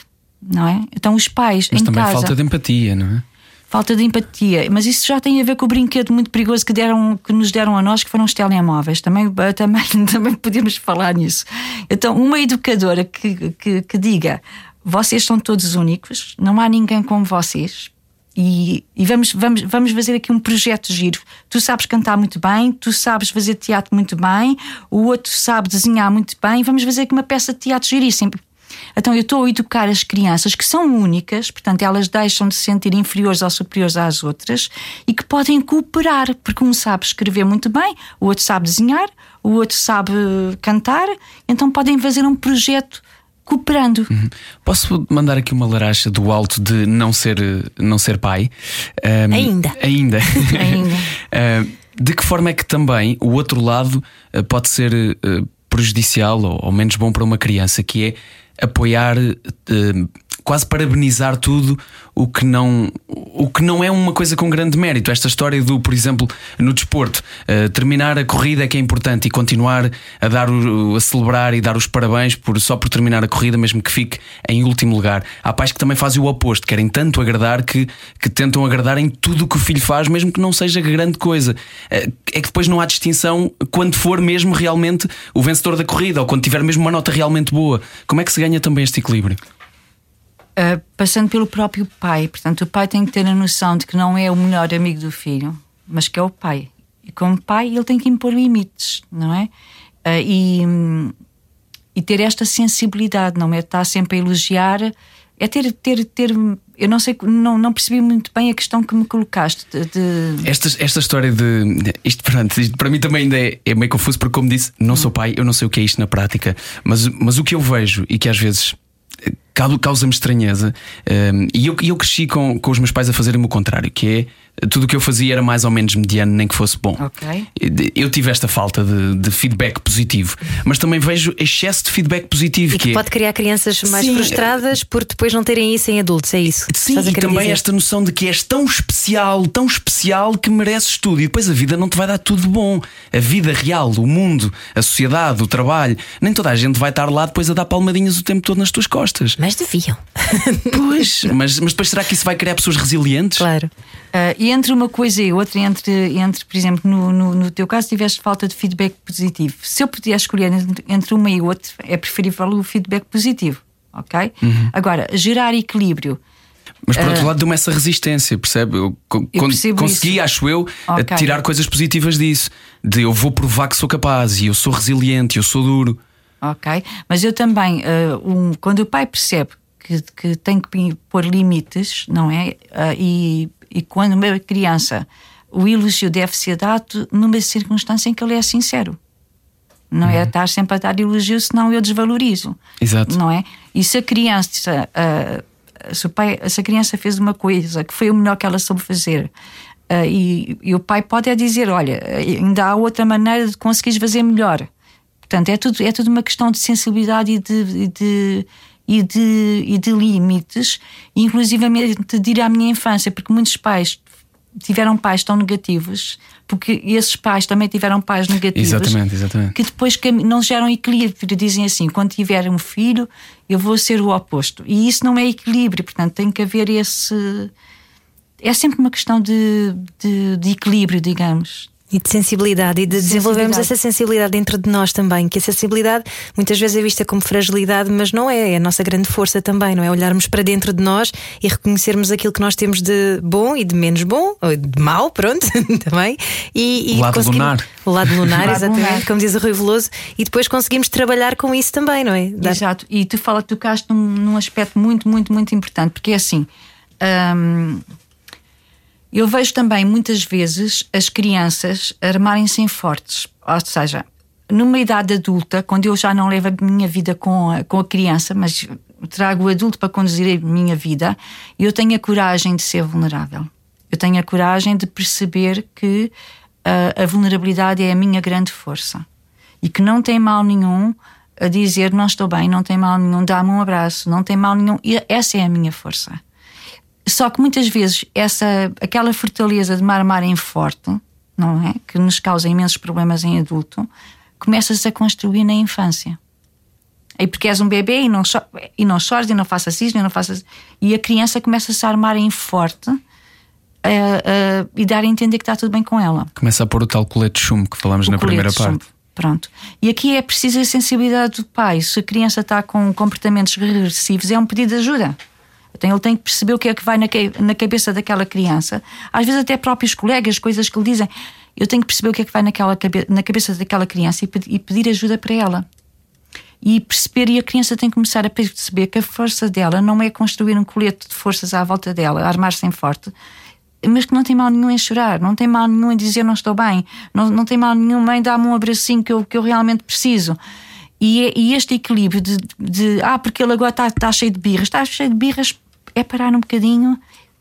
não é? Então os pais. Mas também casa, falta de empatia, não é? Falta de empatia. Mas isso já tem a ver com o brinquedo muito perigoso que, deram, que nos deram a nós, que foram os telemóveis. Também, também, [laughs] também podemos falar nisso. Então, uma educadora que, que, que diga: vocês são todos únicos, não há ninguém como vocês. E, e, vamos, vamos, vamos fazer aqui um projeto giro. Tu sabes cantar muito bem, tu sabes fazer teatro muito bem, o outro sabe desenhar muito bem. Vamos fazer aqui uma peça de teatro giríssima. Então eu estou a educar as crianças que são únicas, portanto elas deixam de se sentir inferiores ou superiores às outras e que podem cooperar, porque um sabe escrever muito bem, o outro sabe desenhar, o outro sabe cantar, então podem fazer um projeto cooperando. Uhum. Posso mandar aqui uma laracha do alto de não ser, não ser pai? Um, ainda. Ainda. [laughs] ainda. [laughs] de que forma é que também o outro lado eh, pode ser eh, prejudicial ou, ou menos bom para uma criança, que é apoiar, uh, quase parabenizar tudo o que não o que não é uma coisa com grande mérito. Esta história do, por exemplo, no desporto, uh, terminar a corrida é que é importante e continuar a dar o, a celebrar e dar os parabéns por só por terminar a corrida, mesmo que fique em último lugar. Há pais que também fazem o oposto, querem tanto agradar que, que tentam agradar em tudo o que o filho faz, mesmo que não seja grande coisa. Uh, é que depois não há distinção quando for mesmo realmente o vencedor da corrida ou quando tiver mesmo uma nota realmente boa. Como é que se ganha também este equilíbrio? Uh, passando pelo próprio pai. Portanto, o pai tem que ter a noção de que não é o melhor amigo do filho, mas que é o pai. E como pai, ele tem que impor limites, não é? Uh, e, e ter esta sensibilidade, não é? Estar sempre a elogiar, é ter. ter, ter eu não sei, não, não percebi muito bem a questão que me colocaste. De. Esta, esta história de. Isto, pronto, isto para mim também ainda é, é meio confuso, porque, como disse, não sou pai, eu não sei o que é isto na prática, mas, mas o que eu vejo e que às vezes causa-me estranheza. Um, e eu, eu cresci com, com os meus pais a fazerem o contrário, que é tudo o que eu fazia era mais ou menos mediano, nem que fosse bom. Okay. Eu tive esta falta de, de, feedback positivo, mas também vejo excesso de feedback positivo. E que, que é... pode criar crianças mais Sim. frustradas por depois não terem isso em adultos, é isso? Sim, e também dizer. esta noção de que és tão especial, tão especial que mereces tudo. E depois a vida não te vai dar tudo bom. A vida real, o mundo, a sociedade, o trabalho, nem toda a gente vai estar lá depois a dar palmadinhas o tempo todo nas tuas costas. Mas deviam. [laughs] Pois, mas, mas depois será que isso vai criar pessoas resilientes? Claro. Uh, e entre uma coisa e outra, entre, entre por exemplo, no, no, no, teu caso, tiveste falta de feedback positivo. Se eu puder escolher entre, entre uma e outra, é preferível o feedback positivo, ok? Uhum. Agora, gerar equilíbrio. Mas por outro uh, lado, deu-me essa resistência, percebe? Eu, eu consegui, isso. acho eu, okay. tirar coisas positivas disso. De eu vou provar que sou capaz e eu sou resiliente, eu sou duro. Ok, mas eu também, uh, um, quando o pai percebe que, que tem que pôr limites, não é? Uh, e e quando uma criança, o elogio deve ser dado numa circunstância em que ele é sincero. Não é uhum. é estar sempre a dar elogio, senão eu desvalorizo. Exato. Não é? E se a criança, uh, se, o pai, se a criança fez uma coisa que foi o melhor que ela soube fazer, uh, e, e, o pai pode é dizer: Olha, ainda há outra maneira de conseguires fazer melhor. Portanto, é tudo, é tudo uma questão de sensibilidade e de, de e de, e de limites, inclusivamente de ir à minha infância, porque muitos pais tiveram pais tão negativos, porque esses pais também tiveram pais negativos. Exatamente, exatamente. Que depois não geram equilíbrio. Dizem assim: quando tiver um filho, eu vou ser o oposto. E isso não é equilíbrio, portanto, tem que haver esse. É sempre uma questão de, de, de equilíbrio, digamos. E de sensibilidade, e de desenvolvermos essa sensibilidade dentro de nós também, que a sensibilidade muitas vezes é vista como fragilidade, mas não é, é a nossa grande força também, não é? Olharmos para dentro de nós e reconhecermos aquilo que nós temos de bom e de menos bom, ou de mau, pronto, [laughs] também. E, e o lado lunar. O lado lunar, [laughs] exatamente, como diz o Rui Veloso, e depois conseguimos trabalhar com isso também, não é? Dar... Exato, e tu fala, tocaste num, num aspecto muito, muito, muito importante, porque é assim. Hum, eu vejo também muitas vezes as crianças armarem-se em fortes, ou seja, numa idade adulta, quando eu já não levo a minha vida com a, com a criança, mas trago o adulto para conduzir a minha vida, eu tenho a coragem de ser vulnerável. Eu tenho a coragem de perceber que uh, a vulnerabilidade é a minha grande força e que não tem mal nenhum a dizer não estou bem, não tem mal nenhum, dá-me um abraço, não tem mal nenhum. E essa é a minha força. Só que muitas vezes essa, aquela fortaleza de me armarem forte, não é? Que nos causa imensos problemas em adulto, começa-se a construir na infância. E porque és um bebê e não, cho e não chores e não faças isso e não faças. E a criança começa-se a armar em forte uh, uh, e dar a entender que está tudo bem com ela. Começa a pôr o tal colete de chumbo que falamos o na primeira parte. Pronto. E aqui é preciso a sensibilidade do pai. Se a criança está com comportamentos regressivos, é um pedido de ajuda. Então ele tem que perceber o que é que vai na, na cabeça daquela criança. Às vezes, até próprios colegas, coisas que lhe dizem. Eu tenho que perceber o que é que vai naquela, na cabeça daquela criança e, e pedir ajuda para ela. E perceber, e a criança tem que começar a perceber que a força dela não é construir um colete de forças à volta dela, armar-se em forte, mas que não tem mal nenhum em chorar, não tem mal nenhum em dizer não estou bem, não, não tem mal nenhum em dar-me um abracinho que eu, que eu realmente preciso. E, é, e este equilíbrio de, de, ah, porque ele agora está, está cheio de birras, está cheio de birras é parar um bocadinho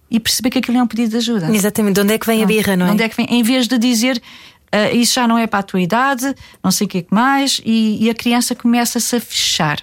e perceber que aquilo é um pedido de ajuda. Exatamente, de onde é que vem a birra, não é? Onde é que vem? Em vez de dizer uh, isso já não é para a tua idade, não sei o que é que mais, e, e a criança começa-se a fechar.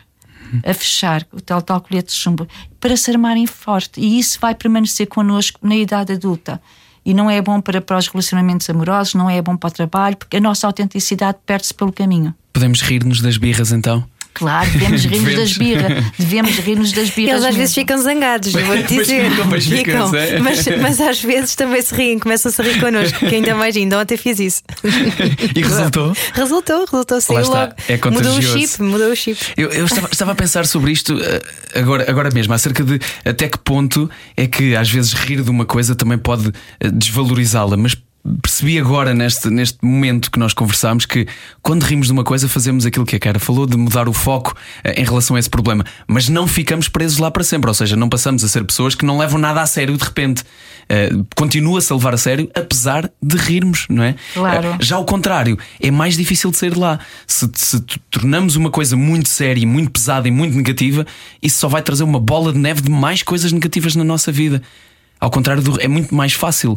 A fechar o tal, tal colete de chumbo para se armarem forte, e isso vai permanecer connosco na idade adulta. E não é bom para, para os relacionamentos amorosos, não é bom para o trabalho, porque a nossa autenticidade perde-se pelo caminho. Podemos rir-nos das birras então? Claro, [laughs] devemos rir-nos das birras. Devemos rir-nos das birras. Eles às vezes ficam zangados, vou-te [laughs] dizer. Pois ficam, ficam, é. mas, mas às vezes também se riem, começam-se a rir connosco, que ainda mais ainda ontem fiz isso. [laughs] E resultou? Resultou, resultou, saiu logo. É mudou o chip, mudou o chip. Eu, eu estava, estava, a pensar sobre isto eh, agora, agora mesmo, acerca de até que ponto é que às vezes rir de uma coisa também pode eh, desvalorizá-la, mas percebi agora neste, neste momento que nós conversámos que quando rimos de uma coisa fazemos aquilo que a cara falou de mudar o foco eh, em relação a esse problema, mas não ficamos presos lá para sempre, ou seja, não passamos a ser pessoas que não levam nada a sério de repente. Uh, Continua-se a levar a sério apesar de rirmos, não é? Claro. Uh, já ao contrário, é mais difícil de sair de lá. Se, se tornamos uma coisa muito séria, muito pesada e muito negativa, isso só vai trazer uma bola de neve de mais coisas negativas na nossa vida. Ao contrário, do, é muito mais fácil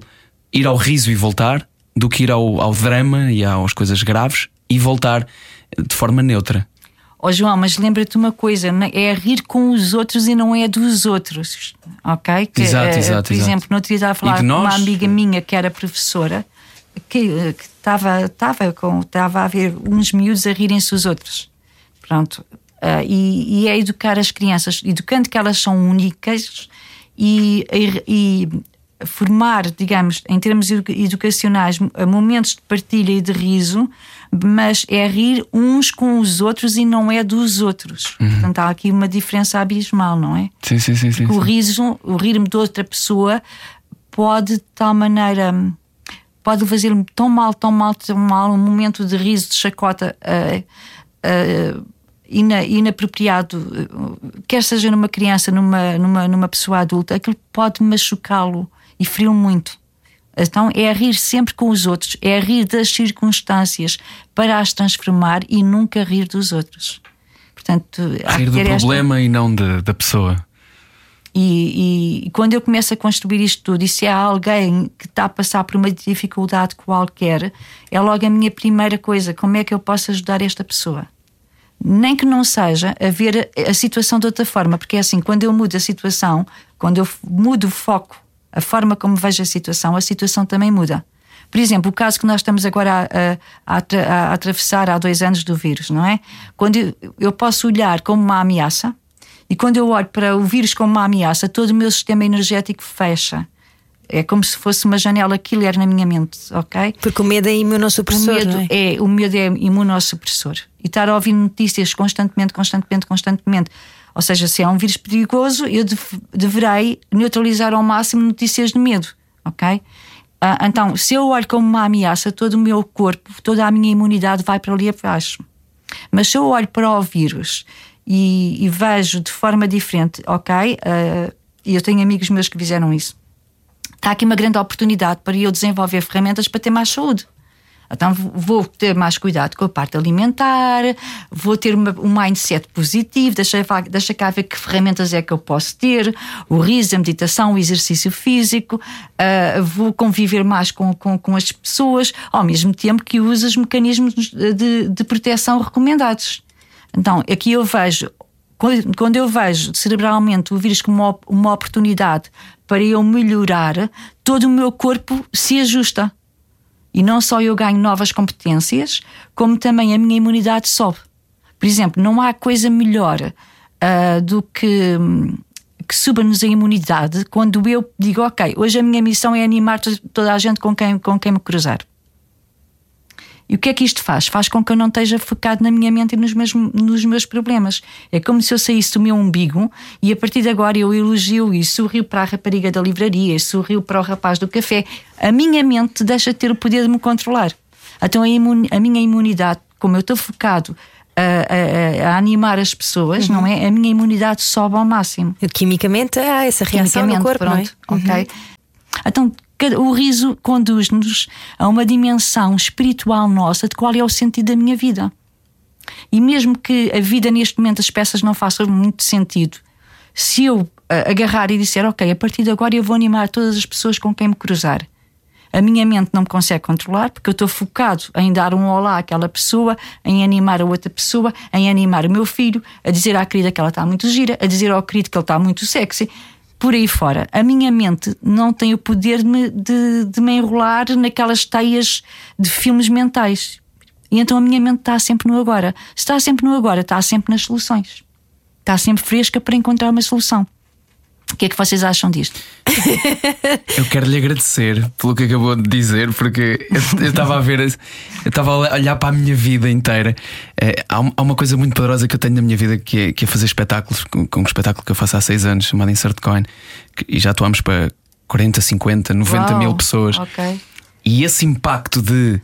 ir ao riso e voltar do que ir ao, ao drama e às coisas graves e voltar de forma neutra. Ó oh, João, mas lembra-te uma coisa: é rir com os outros e não é dos outros. Ok? Que, exato, exato. Por exato. exemplo, no outro dia estava a falar com uma amiga minha que era professora que, estava, estava, com, estava a ver uns miúdos a rirem-se os outros. Pronto. Uh, e, e, é educar as crianças, educando que elas são únicas e, e, formar, digamos, em termos educacionais, momentos de partilha e de riso, mas é rir uns com os outros e não é dos outros. Uhum. Portanto, há aqui uma diferença abismal, não é? Sim, sim, sim. sim, o riso, o rir-me de outra pessoa pode de tal maneira pode fazer-me tão mal, tão mal, tão mal, um momento de riso, de chacota uh, uh, ina, inapropriado, quer seja numa criança, numa, numa, numa pessoa adulta, aquilo pode machucá-lo e feriam muito. Então é rir sempre com os outros, é rir das circunstâncias para as transformar e nunca rir dos outros. Portanto, rir do problema esta... e não de, da pessoa. E, e, quando eu começo a construir isto tudo, e se há alguém que está a passar por uma dificuldade qualquer, é logo a minha primeira coisa: como é que eu posso ajudar esta pessoa? Nem que não seja a ver a, a situação de outra forma, porque é assim, quando eu mudo a situação, quando eu mudo o foco, a forma como vejo a situação, a situação também muda. Por exemplo, o caso que nós estamos agora a, a, a, a atravessar há dois anos do vírus, não é? Quando eu, eu posso olhar como uma ameaça, e quando eu olho para o vírus como uma ameaça, todo o meu sistema energético fecha. É como se fosse uma janela killer na minha mente, ok? Porque o medo é imunossupressor. O medo é? é? o medo é imunossupressor. E estar a ouvir notícias constantemente, constantemente, constantemente. Ou seja, se é um vírus perigoso, eu dev- deverei neutralizar ao máximo notícias de medo, ok? Ah, então, se eu olho como uma ameaça, todo o meu corpo, toda a minha imunidade vai para ali abaixo. Mas se eu olho para o vírus e, e vejo de forma diferente, ok? ah, E eu tenho amigos meus que fizeram isso está aqui uma grande oportunidade para eu desenvolver ferramentas para ter mais saúde. Então vou ter mais cuidado com a parte alimentar, vou ter uma- um mindset positivo, deixa, deixa cá ver que ferramentas é que eu posso ter, o riso, a meditação, o exercício físico, ah, vou conviver mais com, com, com as pessoas, ao mesmo tempo que uso os mecanismos de, de proteção recomendados. Então, aqui eu vejo, quando quando eu vejo cerebralmente o vírus como uma, uma oportunidade para eu melhorar, todo o meu corpo se ajusta. E não só eu ganho novas competências, como também a minha imunidade sobe. Por exemplo, não há coisa melhor ah, do que, que suba-nos a imunidade quando eu digo, ok, hoje a minha missão é animar to- toda a gente com quem, com quem me cruzar. E o que é que isto faz? Faz com que eu não esteja focado na minha mente e nos meus, nos meus problemas. É como se eu saísse do meu umbigo e a partir de agora eu elogio e sorrio para a rapariga da livraria, e sorrio para o rapaz do café. A minha mente deixa de ter o poder de me controlar. Então a, imun- a minha imunidade, como eu estou focado a, a- a- animar as pessoas, não é? A minha imunidade sobe ao máximo Quimicamente há essa reação no corpo, não é? pronto, ok? Então, cada- o riso conduz-nos a uma dimensão espiritual nossa de qual é o sentido da minha vida. E mesmo que a vida neste momento as peças não façam muito sentido, se eu ah, agarrar e disser, ok, a partir de agora eu vou animar todas as pessoas com quem me cruzar. A minha mente não me consegue controlar porque eu estou focado em dar um olá àquela pessoa, em animar a outra pessoa, em animar o meu filho, a dizer à querida que ela está muito gira, a dizer ao querido que ele está muito sexy. Por aí fora, a minha mente não tem o poder de me, de, de me enrolar naquelas teias de filmes mentais. E então a minha mente está sempre no agora. Está sempre no agora, está sempre nas soluções. Está sempre fresca para encontrar uma solução. O que é que vocês acham disto? [laughs] Eu quero lhe agradecer pelo que acabou de dizer, porque eu- estava a ver, eu estava a olhar para a minha vida inteira. Eh, há, um- há uma coisa muito poderosa que eu tenho na minha vida que é, que é fazer espetáculos, com, com um espetáculo que eu faço há seis anos, chamado Insert Coin, que- e já atuamos para 40, 50, 90 Uau, mil pessoas. Ok. E esse impacto de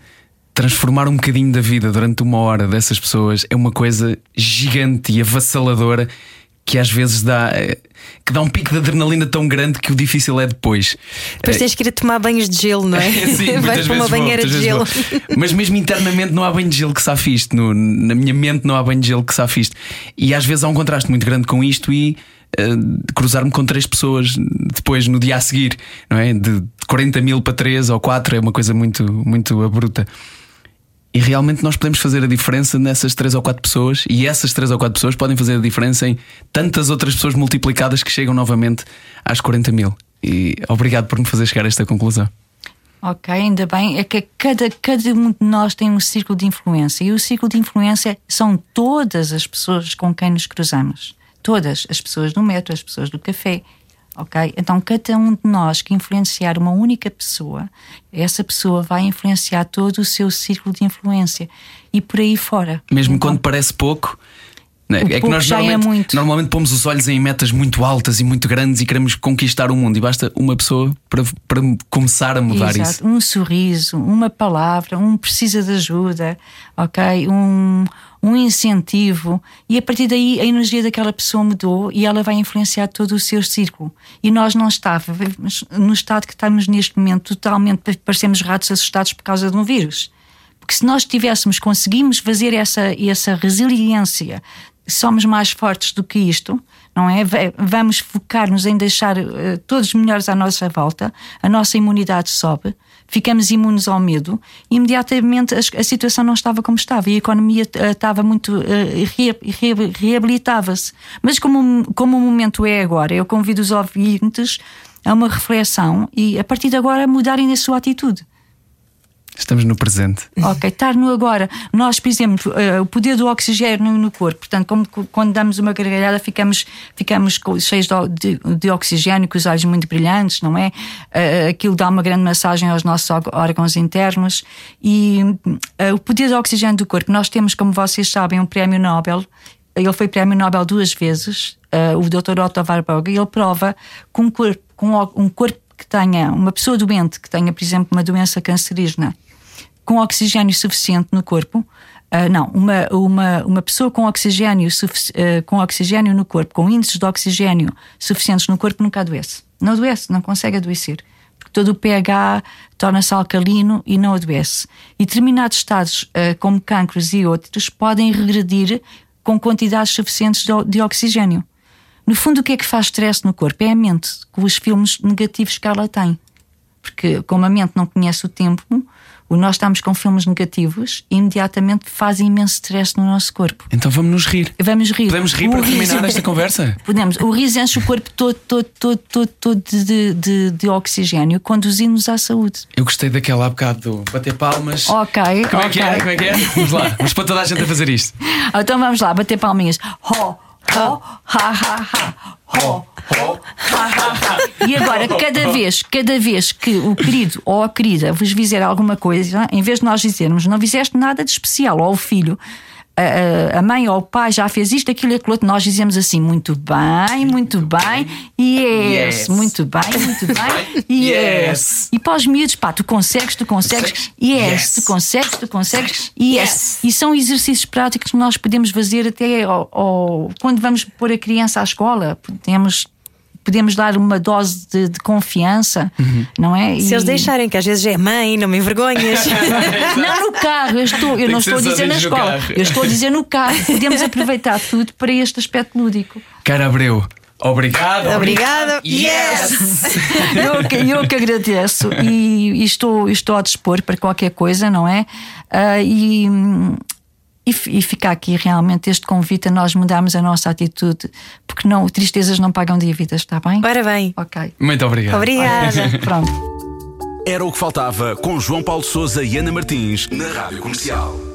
transformar um bocadinho da vida durante uma hora dessas pessoas é uma coisa gigante e avassaladora que às vezes dá, eh, que dá um pico de adrenalina tão grande que o difícil é depois. Depois Eh, tens que ir a tomar banhos de gelo, não é? [laughs] Sim, [laughs] Vais para uma vou, banheira muitas de gelo. vou. [laughs] Mas mesmo internamente não há banho de gelo que sabe isto. No, na minha mente não há banho de gelo que sabe isto. E às vezes há um contraste muito grande com isto e eh, cruzar-me com três pessoas depois no dia a seguir, não é? De 40 mil para 3 ou 4 é uma coisa muito, muito abrupta. E realmente nós podemos fazer a diferença nessas três ou quatro pessoas, e essas três ou quatro pessoas podem fazer a diferença em tantas outras pessoas multiplicadas que chegam novamente às 40 mil. E obrigado por me fazer chegar a esta conclusão. Ok, ainda bem. É que cada, cada um de nós tem um círculo de influência e o círculo de influência são todas as pessoas com quem nos cruzamos. Todas. As pessoas do metro, as pessoas do café. Ok? Então, cada um de nós que influenciar uma única pessoa, essa pessoa vai influenciar todo o seu círculo de influência e por aí fora. Mesmo Então, quando parece pouco. né? O É que pouco nós já é normalmente, muito. normalmente pomos os olhos em metas muito altas e muito grandes e queremos conquistar o mundo. E basta uma pessoa para, para começar a mudar Exato. isso. Um sorriso, uma palavra, um precisa de ajuda, ok? Um, um incentivo. E a partir daí a energia daquela pessoa mudou e ela vai influenciar todo o seu círculo. E nós não estávamos no estado que estamos neste momento, totalmente parecemos ratos assustados por causa de um vírus. Porque se nós tivéssemos, conseguimos fazer essa, essa resiliência, somos mais fortes do que isto, não é? Vamos focar-nos em deixar uh, todos melhores à nossa volta, a nossa imunidade sobe, ficamos imunes ao medo, imediatamente a, situação não estava como estava e a economia uh, estava muito. Uh, re, re, reabilitava-se. Mas como, como o momento é agora, eu convido os ouvintes a uma reflexão e a partir de agora mudarem a sua atitude. Estamos no presente. Ok, estar no agora. Nós, por exemplo, uh, o poder do oxigênio no corpo, portanto, como quando damos uma gargalhada, ficamos, ficamos cheios de, de, de oxigênio, com os olhos muito brilhantes, não é? Uh, aquilo dá uma grande massagem aos nossos órgãos internos. E uh, o poder do oxigênio do corpo, nós temos, como vocês sabem, um prémio Nobel. Ele foi prémio Nobel duas vezes, o Dr. Otto Warburg, e ele prova que um corpo, com um corpo que tenha, uma pessoa doente que tenha, por exemplo, uma doença cancerígena com oxigênio suficiente no corpo, uh, não, uma, uma, uma pessoa com oxigênio, uh, com oxigênio no corpo, com índices de oxigênio suficientes no corpo, nunca adoece. Não adoece, não consegue adoecer. Porque todo o pH torna-se alcalino e não adoece. E determinados estados, uh, como cancros e outros, podem regredir com quantidades suficientes de, de oxigênio. No fundo, o que é que faz stress no corpo? É a mente, com os filmes negativos que ela tem. Porque, como a mente não conhece o tempo, o nós estamos com filmes negativos imediatamente faz imenso stress no nosso corpo. Então vamos nos rir. Vamos rir. Podemos rir o para riso... terminar esta conversa? [laughs] Podemos. O riso enche o corpo todo, todo, todo, todo, todo de, de, de oxigênio, conduzindo-nos à saúde. Eu gostei daquela há bocado do bater palmas. Ok. Como okay. é que é? Como é que é? Vamos lá, vamos para toda a gente a fazer isto. [laughs] Então vamos lá, bater palminhas. Ho, ho. Ho, ha, ha, ha. E agora, cada vez, cada vez que o querido ou a querida vos fizer alguma coisa, em vez de nós dizermos não fizeste nada de especial, ou filho, a, a mãe ou o pai já fez isto, aquilo e aquilo outro, nós dizemos assim: muito bem, muito bem, yes, yes. muito bem, muito [laughs] bem, yes. yes. E para os miúdos, pá, tu consegues, tu consegues, yes, yes. tu consegues, tu consegues, yes. yes. E são exercícios práticos que nós podemos fazer até ao, ao, quando vamos pôr a criança à escola, podemos podemos dar uma dose de, de confiança, uhum. não é? Se e... eles deixarem, que às vezes é mãe, não me envergonhas. [laughs] não no carro, eu, estou, eu não estou a dizer na escola, eu estou a dizer no carro. Podemos aproveitar tudo para este aspecto lúdico. Cara Abreu. Obrigado. Obrigada. Yes! eu, que, eu que agradeço e, e, estou, estou a dispor para qualquer coisa, não é? Uh, e e, e fica aqui realmente este convite a nós mudarmos a nossa atitude, porque não, tristezas não pagam dívidas, está bem? Ora bem. Ok. Muito obrigado. Obrigada. [laughs] Pronto. Era o que faltava com João Paulo Souza e Ana Martins na Rádio Comercial.